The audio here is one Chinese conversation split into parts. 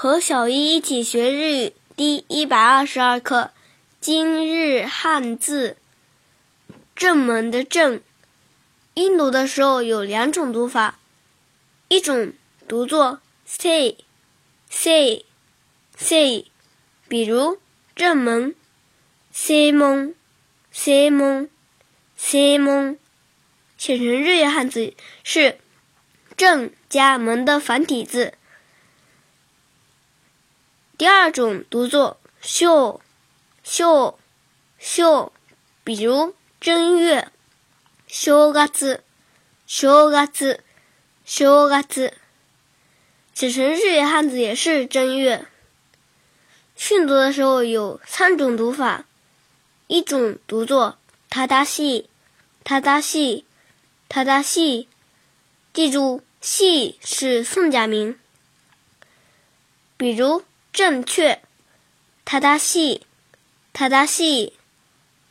和小一一起学日语。第一百二十二课，今日汉字。正门的正，音读的时候有两种读法，一种读作 say say say，比如正门。say 门 say 门 say 门，写成日语汉字是正加门的繁体字。第二种读作“秀”，“秀”，“秀”，比如正月，“正月”，“正月”，“正月”，写成日语汉字也是正月。训读的时候有三种读法，一种读作“他达西”，“他达西”，“他达西”，记住“西”是宋假名，比如。正确，他达西，他达西，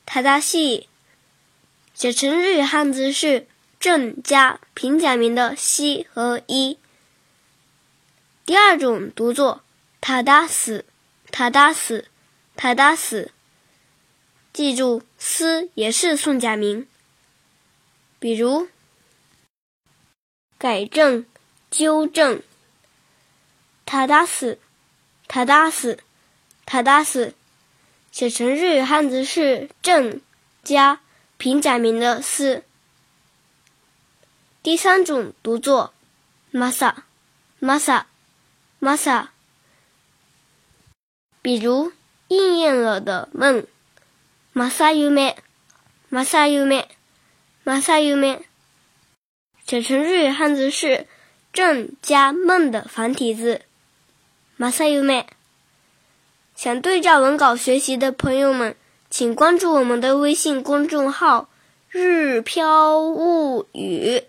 他达西，写成日语汉字是正加平假名的西和一。第二种读作他打死，他打死，他打死，记住思也是宋假名。比如改正、纠正，他打死。他打死，他打死，写成日语汉字是正加平假名的四。第三种读作 masa，masa，masa，比如应验了的梦，masayu，masayu，masayu，写成日语汉字是正加梦的繁体字。马赛优美，想对照文稿学习的朋友们，请关注我们的微信公众号“日飘物语”。